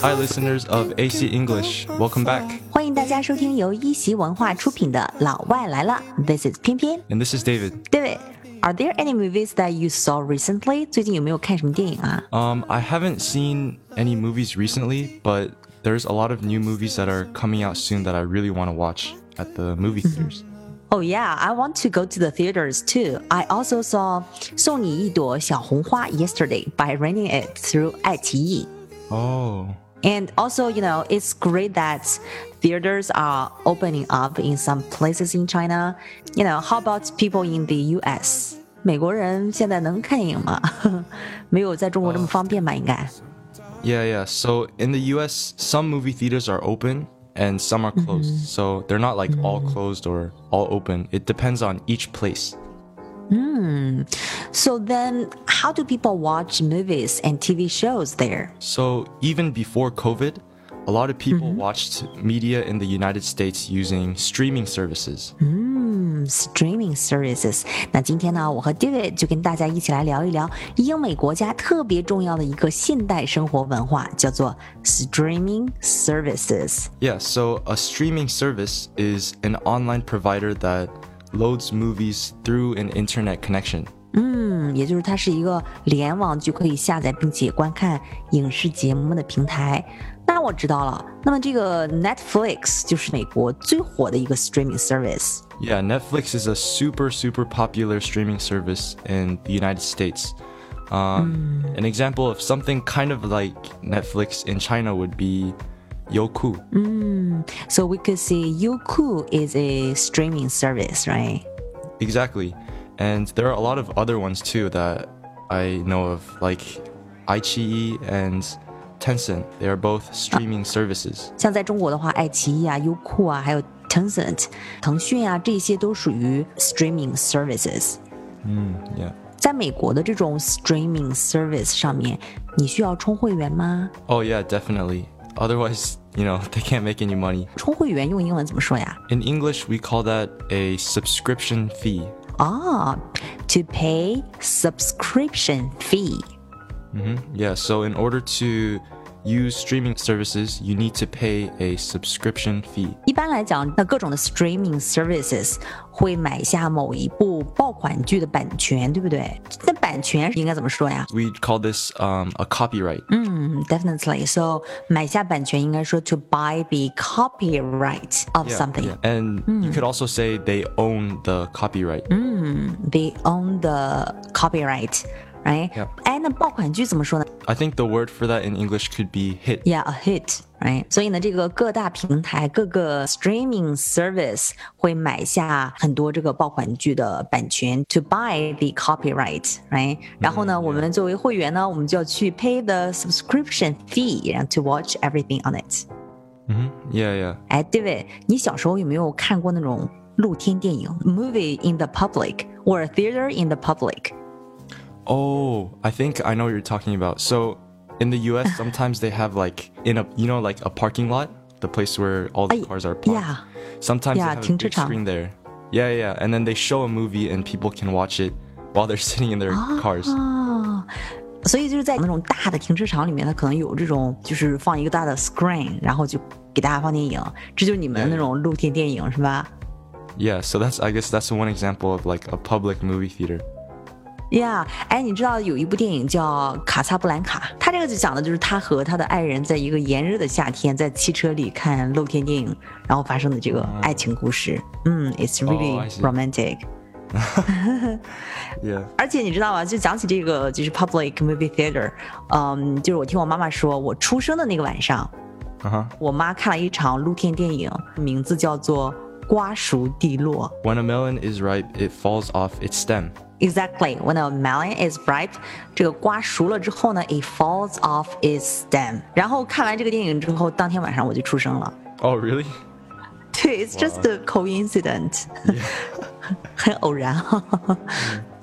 Hi, listeners of AC English. Welcome back. 欢迎大家收听由一席文化出品的《老外来了》。This is 翩翩，and this is David. David. Are there any movies that you saw recently? 最近有没有看什么电影啊？Um, I haven't seen any movies recently, but there's a lot of new movies that are coming out soon that I really want to watch at the movie mm-hmm. theaters. Oh yeah, I want to go to the theaters too. I also saw 送你一朵小红花 yesterday by renting it through 爱奇艺. Oh. And also, you know, it's great that theaters are opening up in some places in China. You know, how about people in the US? 美国人现在能看电影吗？没有在中国这么方便吧？应该。 yeah, yeah. So in the US, some movie theaters are open and some are closed. So they're not like all closed or all open. It depends on each place. So then, how do people watch movies and TV shows there? So even before COVID, a lot of people watched media in the United States using streaming services. Streaming services。那今天呢，我和 David 就跟大家一起来聊一聊英美国家特别重要的一个现代生活文化，叫做 streaming services。 Yeah, so a streaming service is an online provider that loads movies through an internet connection. 嗯，也就是它是一个联网就可以下载并且观看影视节目的平台。那我知道了，那么这个 Netflix 就是美国最火的一个 streaming service。 Yeah, Netflix is a super, super popular streaming service in the United States. Um, An example of something kind of like Netflix in China would be Youku. Mm, so we could say Youku is a streaming service, right? Exactly. And there are a lot of other ones too that I know of, like iQIYI and Tencent. They are both streaming services. 像在中国的话，爱奇艺啊、优酷啊，还有 Tencent、腾讯啊，这些都属于 streaming services。嗯，Yeah。在美国的这种 streaming service 上面，你需要充会员吗？Oh yeah, definitely. Otherwise, you know, they can't make any money. 充会员用英文怎么说呀？ In English, we call that a subscription fee. 啊、t o pay subscription fee。 Yeah, so in order to use streaming services, you need to pay a subscription fee. 一般来讲，那各种的 streaming services 会买下某一部爆款剧的版权，对不对？那版权应该怎么说呀？ We'd call this um, a copyright. 嗯，definitely。So 买下版权应该说 to buy the copyright of Yeah, something. yeah. And you could also say they own the copyright. They own the copyright, right? Yep. 哎，那爆款剧怎么说呢 I think the word for that in English could be hit. Yeah, a hit, right? 所以呢，这个各大平台、各个 streaming service 会买下很多这个爆款剧的版权，to buy the copyright, right? 然后呢，我们作为会员呢，我们就要去 pay the subscription fee, and to watch everything on it. Yeah, yeah. 哎，David，你小时候有没有看过那种露天电影 （movie in the public） or theater in the public？ Oh, I think I know what you're talking about. So in the US, sometimes they have like in a you know like a parking lot, the place where all the Ay, cars are parked. yeah. Sometimes Yeah, they have a big 停车场。 screen there. Yeah, yeah, and then they show a movie and people can watch it while they're sitting in their cars. 哦，所以就是在那种大的停车场里面，它可能有这种就是放一个大的 screen，然后就给大家放电影，这就是你们的那种露天电影是吧 Yeah, so that's I guess that's one example of like a public movie theater. ？Yeah，哎，你知道有一部电影叫《卡萨布兰卡》，它这个就讲的就是他和他的爱人在一个炎热的夏天，在汽车里看露天电影，然后发生的这个爱情故事。嗯，It's really romantic。Yeah. 而且你知道吗？就讲起这个就是 public movie theater，嗯，就是我听我妈妈说，我出生的那个晚上，Uh-huh. 我妈看了一场露天电影，名字叫做《瓜熟蒂落 When a melon is ripe, it falls off its stem. 》。 Exactly, when a melon is ripe，这个瓜熟了之后呢，it falls off its stem。然后看完这个电影之后，当天晚上我就出生了。 Oh, really? 对，it's just a coincidence，很偶然哈。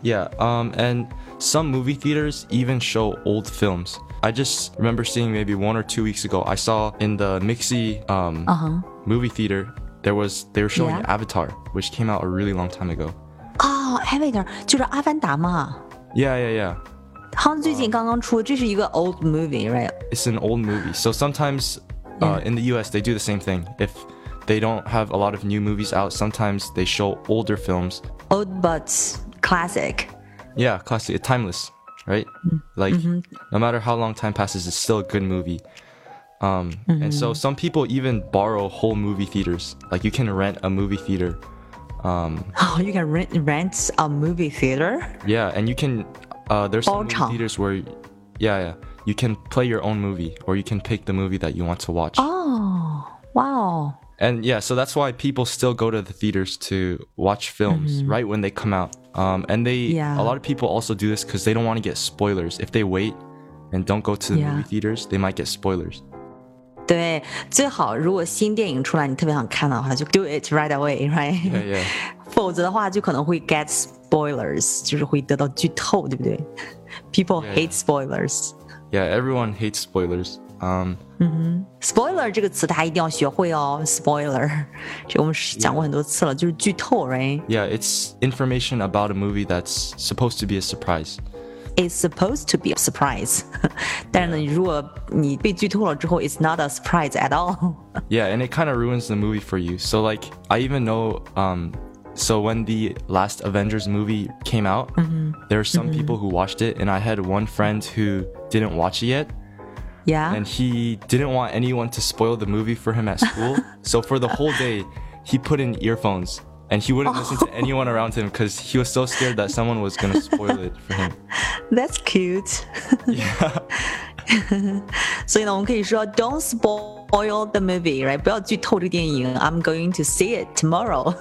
Yeah, um, and some movie theaters even show old films. I just remember seeing maybe one or two weeks ago, I saw in the Mixie um, movie theater, there was they were showing Yeah. Avatar, which came out a really long time ago. 哦，Avatar 就是《阿凡达》嘛。 Yeah, yeah, yeah. 好像最近刚刚出，这是一个 old movie，right? It's an old movie. So sometimes uh, in the U.S. they do the same thing. If they don't have a lot of new movies out, sometimes they show older films. Old but classic. Yeah, classic, timeless, right? Like mm-hmm. no matter how long time passes, it's still a good movie. Um, mm-hmm. And so some people even borrow whole movie theaters. Like you can rent a movie theater. Um, oh, you can rent rent a movie theater. Yeah, and you can. Uh, there's some movie theaters where, yeah, yeah, you can play your own movie, or you can pick the movie that you want to watch. Oh, wow. And yeah, so that's why people still go to the theaters to watch films mm-hmm. right when they come out. Um, and they, yeah. a lot of people also do this because they don't want to get spoilers. If they wait and don't go to the yeah. movie theaters, they might get spoilers. 对，最好如果新电影出来，你特别想看的话，就 do it right away，right？否则的话，就可能会 get spoilers，就是会得到剧透，对不对？People hate spoilers. Yeah, everyone hates spoilers. Um, 嗯哼，spoiler 这个词大家一定要学会哦。spoiler，这我们讲过很多次了，就是剧透，right? Yeah, it's information about a movie that's supposed to be a surprise. It's supposed to be a surprise，但是呢，如果你被剧透了之后，it's not a surprise at all. yeah, and it kind of ruins the movie for you. So like, I even know, um, so when the last Avengers movie came out, mm-hmm. there are some mm-hmm. people who watched it, and I had one friend who didn't watch it yet. Yeah. And he didn't want anyone to spoil the movie for him at school. so for the whole day, he put in earphones and he wouldn't listen to anyone around him because he was so scared that someone was gonna spoil it for him. That's cute. Yeah. 所以呢，我们可以说 Don't spoil the movie, right? 不要剧透这个电影。I'm going to see it tomorrow.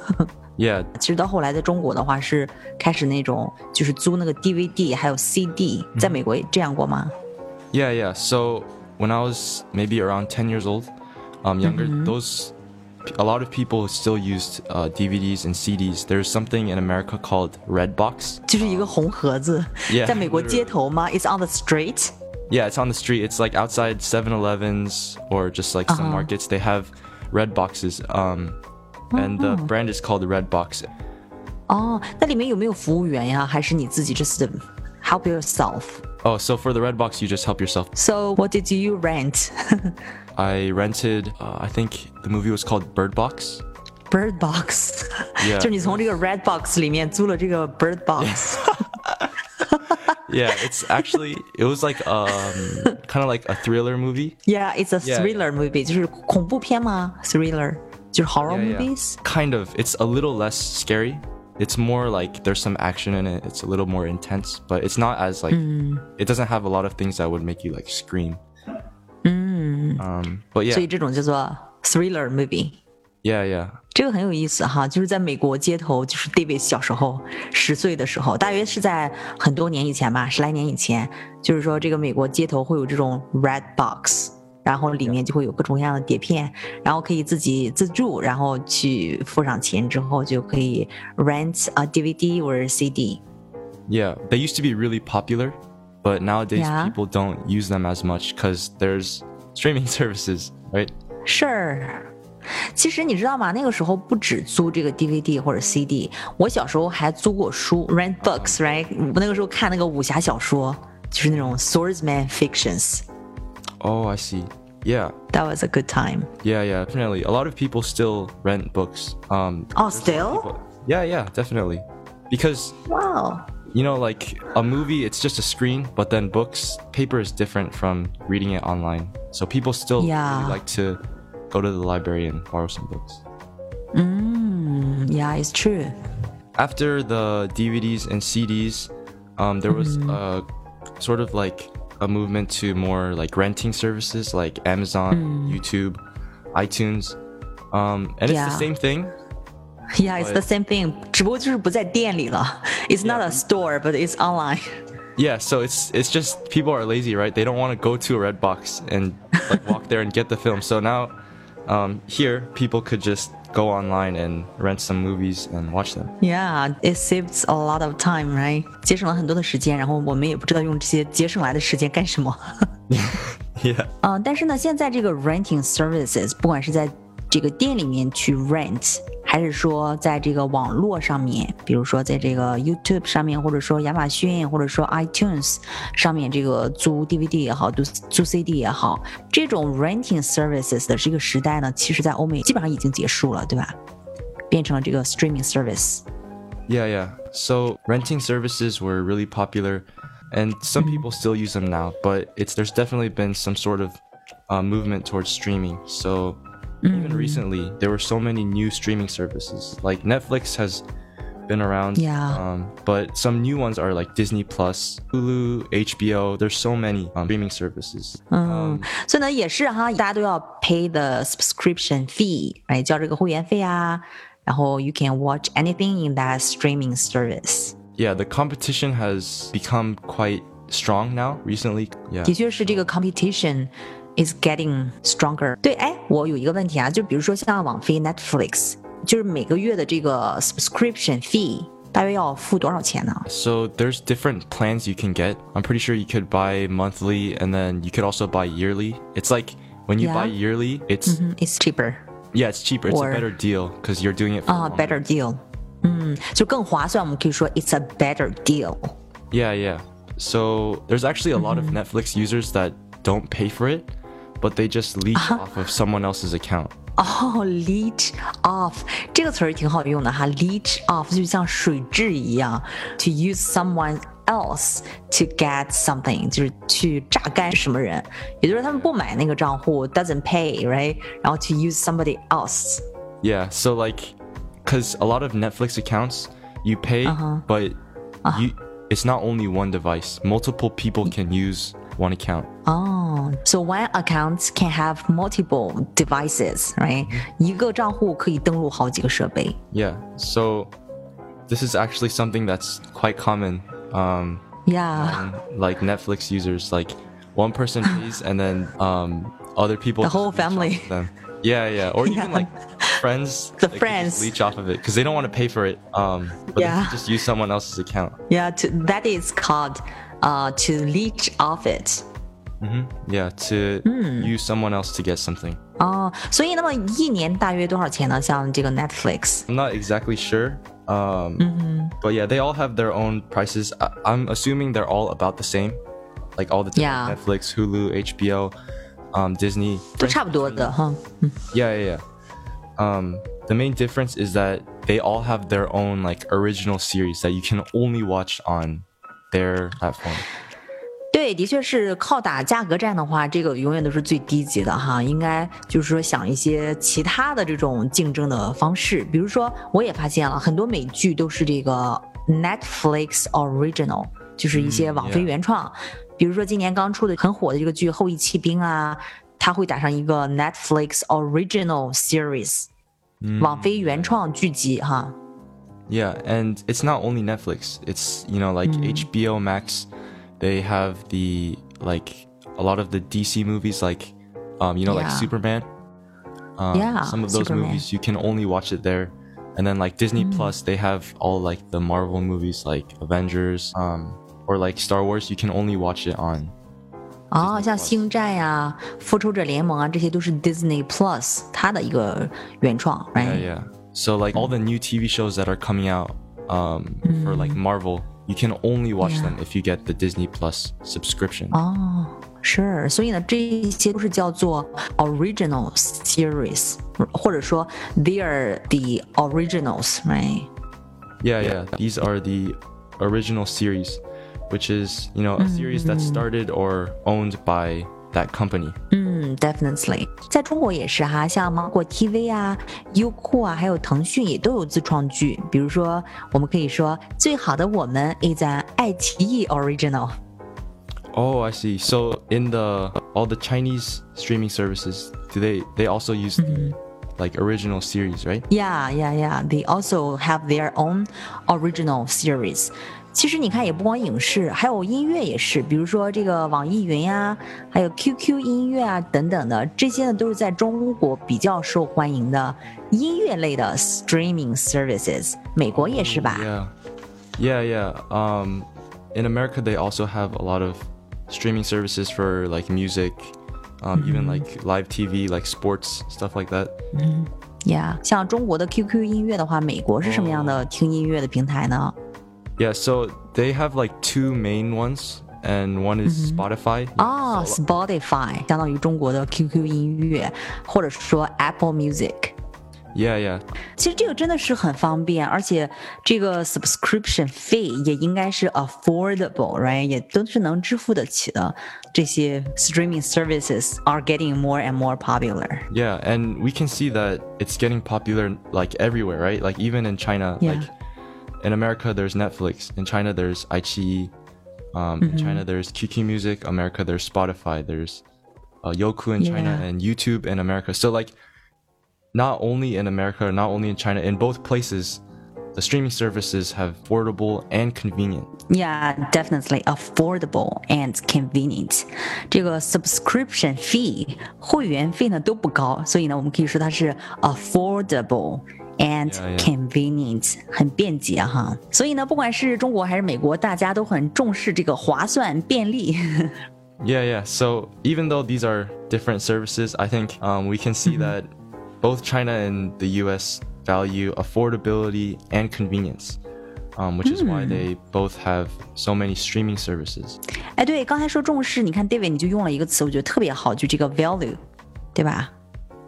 Yeah. 其实到后来在中国的话是开始那种就是租那个 DVD 还有 CD，在美国也这样过吗？Yeah, yeah. So when I was maybe around ten years old, um, younger, mm -hmm. those a lot of people still use uh, DVDs and CDs. There's something in America called red box. it's on the street. Yeah, it's on the street. It's like outside 7-Elevens or just like some markets. They have red boxes. Um, and the brand is called Redbox. just help yourself？Oh, so for the red box, you just help yourself. So what did you rent? I rented, uh, I think the movie was called Bird Box. Bird Box，就是你从这个 Redbox 里面租了这个 Bird Box。Yeah, it's actually it was like um kind of like a thriller movie. Yeah, it's a thriller movie. 就是恐怖片吗？Thriller 就是 horror movies. Kind of. It's a little less scary It's more like there's some action in it. It's a little more intense, but it's not as like mm. it doesn't have a lot of things that would make you like scream. Um, but yeah. 所以这种叫做 thriller movie. Yeah, yeah. 这个很有意思哈，就是在美国街头，就是 David 小时候十岁的时候，大约是在很多年以前吧，十来年以前，就是说这个美国街头会有这种 red box， 然后里面就会有各种各样的碟片，然后可以自己自助，然后去付上钱之后就可以 rent a DVD or CD. Yeah, they used to be really popular, but nowadays yeah. people don't use them as much because there's streaming services, right? Sure. 其实你知道吗？那个时候不止租这个 DVD 或者 CD，我小时候还租过书，rent books，right？我那个时候看那个武侠小说，就是那种 swordsman fictions。Oh, I see. Yeah. That was a good time. Yeah, yeah, definitely. A lot of people still rent books. Um, oh, still? Yeah, yeah, definitely. Because wow you know, like a movie, it's just a screen, but then books, paper is different from reading it online. So people still yeah. really like to go to the library and borrow some books. Mm, yeah, it's true. After the DVDs and CDs, um, there was mm. a sort of like a movement to more like renting services like Amazon, mm. YouTube, iTunes. Um, and yeah. it's the same thing, yeah, it's the same thing. 只不过就是不在店里了。It's not a store, but it's online. Yeah, so it's it's just people are lazy, right? They don't want to go to a Redbox and like, walk there and get the film. So now, um, here people could just go online and rent some movies and watch them. Yeah, it saves a lot of time, right? 节省了很多的时间，然后我们也不知道用这些节省来的时间干什么。yeah. 嗯，但是呢，现在这个 renting services，不管是在这个店里面去 rent。 还是说在这个网络上面，比如说在这个 YouTube 上面，或者说亚马逊，或者说 iTunes 上面这个租 DVD 也好，租租 CD 也好，这种 renting services 的这个时代呢，其实在欧美基本上已经结束了，对吧？变成了这个 streaming service。Yeah, yeah. So renting services were really popular, and some mm-hmm. people still use them now. But it's there's definitely been some sort of uh, movement towards streaming. So mm. even recently, there were so many new streaming services. Like Netflix has been around. Yeah. Um, but some new ones are like Disney Plus, Hulu, HBO. There's so many um, streaming services. 嗯，所以呢，也是哈，大家都要 pay the subscription fee，哎，交这个会员费啊。然后 you can watch anything in that streaming service. Yeah, the competition has become quite strong now recently. Yeah. 的确是这个 competition is getting stronger. 对，哎，我有一个问题啊，就比如说像网飞 Netflix，就是每个月的这个 subscription fee。大约要付多少钱呢？So there's different plans you can get. I'm pretty sure you could buy monthly and then you could also buy yearly. It's like when you yeah. buy yearly, it's mm -hmm. it's cheaper. Yeah, it's cheaper. It's or, a better deal because you're doing it for uh, better deal. 嗯，就更划算。我们可以说 it's a better deal. Yeah, yeah. So there's actually a lot of mm-hmm. Netflix users that don't pay for it, but they just leech uh -huh. off of someone else's account. 哦，leech off 这个词儿挺好用的哈，leech off 就像水蛭一样，to use someone else to get something，就是去榨干什么人，也就是他们不买那个账户，doesn't pay，right？然后 to use somebody else。Yeah, so like, cause a lot of Netflix accounts you pay, uh -huh. but uh -huh. you it's not only one device. Multiple people can use one account. Oh, so one account can have multiple devices, right? 一个账户可以登录好几个设备。Yeah, so this is actually something that's quite common um, yeah. like Netflix users, like one person pays and then um, other people. The whole family. Them. Yeah, yeah. Or even like friends. The friends. leech off of it because they don't want to pay for it. Um, but yeah. just use someone else's account. Yeah, to, that is called uh, to leech off it. Mm-hmm. Yeah, to mm. use someone else to get something. 哦，所以那么一年大约多少钱呢？像这个 Netflix。I'm not exactly sure. Um, mm-hmm. But yeah, they all have their own prices. I- am assuming they're all about the same, like all the yeah. Netflix, Hulu, HBO, um, Disney. Yeah, yeah, yeah. Um, the main difference is that they all have their own like original series that you can only watch on their platform. 对，的确是靠打价格战的话，这个永远都是最低级的哈。应该就是说想一些其他的这种竞争的方式，比如说我也发现了很多美剧都是这个 Netflix original，就是一些网飞原创。比如说今年刚出的很火的这个剧《后裔弃兵》啊，它会打上一个 Netflix original series，网飞原创剧集哈。Yeah, and it's not only Netflix. It's you know like HBO Max. They have the like a lot of the DC movies, like um, you know, yeah. like Superman. Um, yeah, some of those Superman. movies you can only watch it there. And then like Disney mm. Plus, they have all like the Marvel movies, like Avengers, um, or like Star Wars. You can only watch it on 哦，像星战呀、复仇者联盟啊，这些都是 Disney Plus 它的一个原创，right? Yeah, yeah. So like all the new TV shows that are coming out um, mm. for like Marvel, you can only watch yeah. them if you get the Disney Plus subscription. 哦，是，所以呢，这些都是叫做 original series，或者说 they are the originals, right? Yeah, yeah. These are the original series, which is you know a series that started or owned by that company. 嗯 ，definitely，在中国也是哈，像芒果 TV 啊、优酷啊，还有腾讯也都有自创剧。比如说，我们可以说《最好的我们》is an 爱奇艺 original。Oh, I see. So in the all the Chinese streaming services, do they they also use the mm-hmm. like original series, right? Yeah, yeah, yeah. They also have their own original series. 其实你看，也不光影视，还有音乐也是，比如说这个网易云呀，还有 QQ 音乐啊等等的，这些呢都是在中国比较受欢迎的音乐类的 streaming services。美国也是吧？Yeah, yeah, yeah. Um, in America, they also have a lot of streaming services for like music, um, even like live TV, like sports stuff like that. Yeah，像中国的 QQ 音乐的话，美国是什么样的听音乐的平台呢 ？Yeah, so they have like two main ones. And one is Spotify. 哦，Spotify 相当于中国的 QQ 音乐，或者说 Apple Music。Yeah, yeah. 其实这个真的是很方便，而且这个 subscription fee 也应该是 affordable, right？也都是能支付得起的。这些 streaming services are getting more and more popular. Yeah, and we can see that it's getting popular like everywhere, right? Like even in China, yeah. like in America there's Netflix, in China there's iQIYI, um, mm-hmm. in China there's QQ Music, America there's Spotify, there's uh, Youku in yeah. China, and YouTube in America. So like, not only in America, not only in China, in both places, the streaming services have affordable and convenient. Yeah, definitely affordable and convenient. 这个 subscription fee 会员费呢都不高，所以呢我们可以说它是 affordable and yeah, yeah. convenient 很便捷哈，所以呢，不管是中国还是美国，大家都很重视这个划算便利。yeah, yeah. So even though these are different services, I think um, we can see mm -hmm. that both China and the US value affordability and convenience. Um, which is why they both have so many streaming services. 哎，对，刚才说重视，你看 David 你就用了一个词，我觉得特别好，就这个 value，对吧？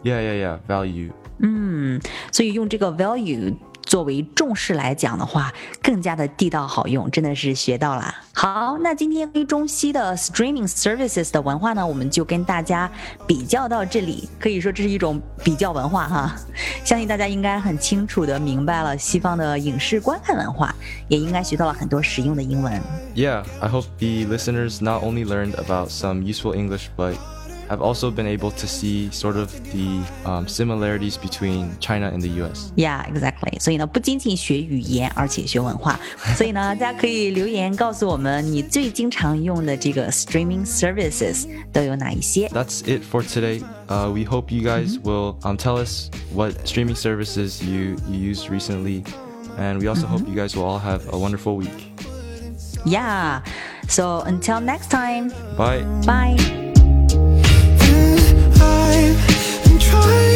Yeah, yeah, yeah, value. 嗯，所以用这个 value 作为重视来讲的话，更加的地道好用，真的是学到了。好，那今天关于中西的 streaming services 的文化呢，我们就跟大家比较到这里。可以说这是一种比较文化哈，相信大家应该很清楚的明白了西方的影视观看文化，也应该学到了很多实用的英文。Yeah, I hope the listeners not only learned about some useful English, but I've also been able to see sort of the um, similarities between China and the U.S. Yeah, exactly. 所以呢，不仅仅学语言，而且学文化。所以呢，大家可以留言告诉我们你最经常用的这个 streaming services 都有哪一些。That's it for today. Uh, we hope you guys mm -hmm. will um, tell us what streaming services you, you used recently. And we also mm -hmm. hope you guys will all have a wonderful week. Yeah. So until next time. Bye. Bye. time.